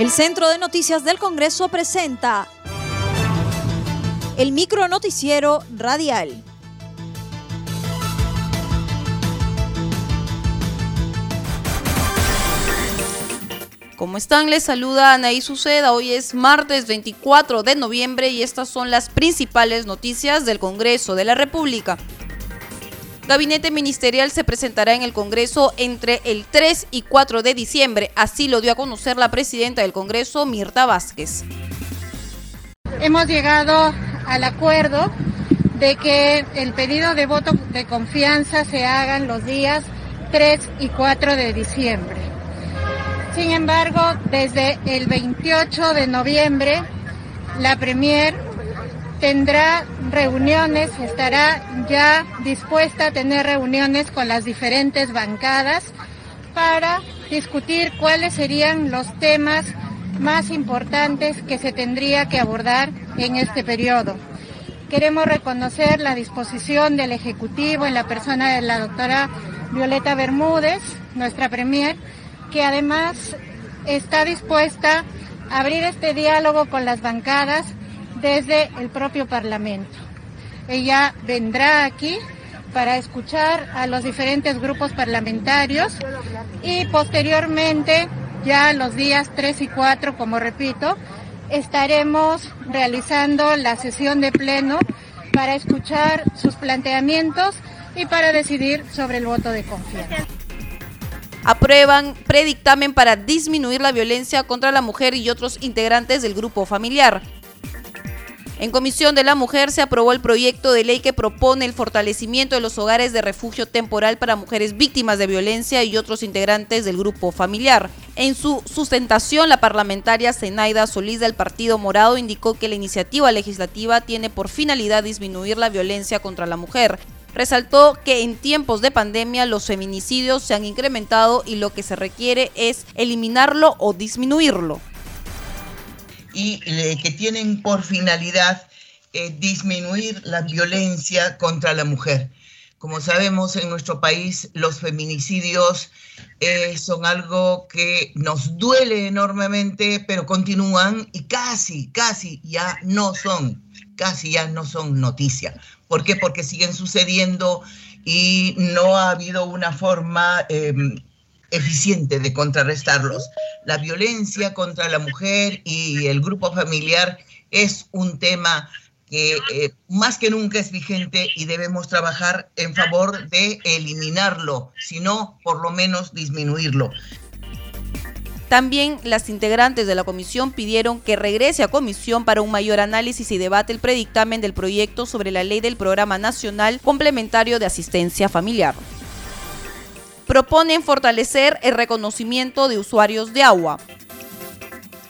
El Centro de Noticias del Congreso presenta el micro noticiero radial. ¿Cómo están? Les saluda Anaí Suceda. Hoy es martes 24 de noviembre y estas son las principales noticias del Congreso de la República. Gabinete ministerial se presentará en el Congreso entre el 3 y 4 de diciembre. Así lo dio a conocer la presidenta del Congreso, Mirta Vázquez. Hemos llegado al acuerdo de que el pedido de voto de confianza se haga en los días 3 y 4 de diciembre. Sin embargo, desde el 28 de noviembre, la Premier tendrá reuniones, estará ya dispuesta a tener reuniones con las diferentes bancadas para discutir cuáles serían los temas más importantes que se tendría que abordar en este periodo. Queremos reconocer la disposición del Ejecutivo en la persona de la doctora Violeta Bermúdez, nuestra Premier, que además está dispuesta a abrir este diálogo con las bancadas desde el propio Parlamento. Ella vendrá aquí para escuchar a los diferentes grupos parlamentarios y posteriormente, ya los días 3 y 4, como repito, estaremos realizando la sesión de pleno para escuchar sus planteamientos y para decidir sobre el voto de confianza. Aprueban predictamen para disminuir la violencia contra la mujer y otros integrantes del grupo familiar. En Comisión de la Mujer se aprobó el proyecto de ley que propone el fortalecimiento de los hogares de refugio temporal para mujeres víctimas de violencia y otros integrantes del grupo familiar. En su sustentación, la parlamentaria Zenaida Solís del Partido Morado indicó que la iniciativa legislativa tiene por finalidad disminuir la violencia contra la mujer. Resaltó que en tiempos de pandemia los feminicidios se han incrementado y lo que se requiere es eliminarlo o disminuirlo y que tienen por finalidad eh, disminuir la violencia contra la mujer. Como sabemos, en nuestro país los feminicidios eh, son algo que nos duele enormemente, pero continúan y casi, casi ya no son, casi ya no son noticia. ¿Por qué? Porque siguen sucediendo y no ha habido una forma em, eficiente de contrarrestarlos. La violencia contra la mujer y el grupo familiar es un tema que eh, más que nunca es vigente y debemos trabajar en favor de eliminarlo, sino por lo menos disminuirlo. También las integrantes de la comisión pidieron que regrese a comisión para un mayor análisis y debate el predictamen del proyecto sobre la ley del Programa Nacional Complementario de Asistencia Familiar proponen fortalecer el reconocimiento de usuarios de agua.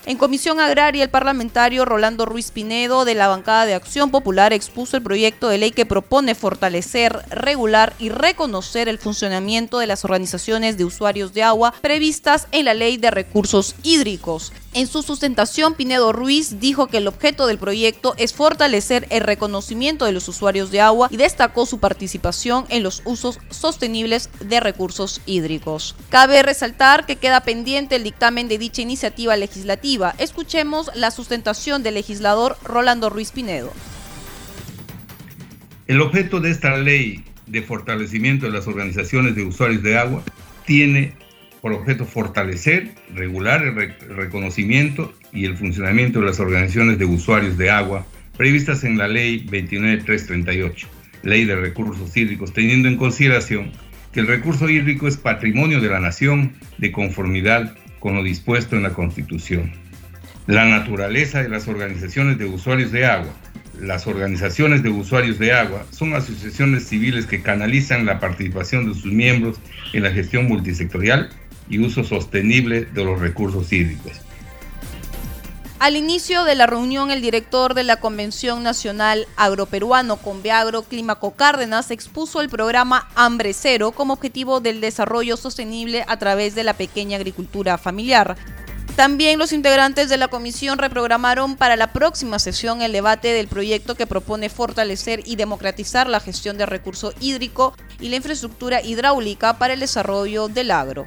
En Comisión Agraria, el parlamentario Rolando Ruiz Pinedo de la bancada de Acción Popular expuso el proyecto de ley que propone fortalecer, regular y reconocer el funcionamiento de las organizaciones de usuarios de agua previstas en la Ley de Recursos Hídricos. En su sustentación, Pinedo Ruiz dijo que el objeto del proyecto es fortalecer el reconocimiento de los usuarios de agua y destacó su participación en los usos sostenibles de recursos hídricos. Cabe resaltar que queda pendiente el dictamen de dicha iniciativa legislativa. Escuchemos la sustentación del legislador Rolando Ruiz Pinedo. El objeto de esta ley de fortalecimiento de las organizaciones de usuarios de agua tiene por objeto fortalecer, regular el reconocimiento y el funcionamiento de las organizaciones de usuarios de agua previstas en la Ley 29338, Ley de Recursos Hídricos, teniendo en consideración que el recurso hídrico es patrimonio de la nación de conformidad con lo dispuesto en la Constitución. La naturaleza de las organizaciones de usuarios de agua. Las organizaciones de usuarios de agua son asociaciones civiles que canalizan la participación de sus miembros en la gestión multisectorial y uso sostenible de los recursos hídricos. Al inicio de la reunión, el director de la Convención Nacional Agroperuano Conveagro, Clímaco Cárdenas, expuso el programa Hambre Cero como objetivo del desarrollo sostenible a través de la pequeña agricultura familiar. También los integrantes de la comisión reprogramaron para la próxima sesión el debate del proyecto que propone fortalecer y democratizar la gestión de recurso hídrico y la infraestructura hidráulica para el desarrollo del agro.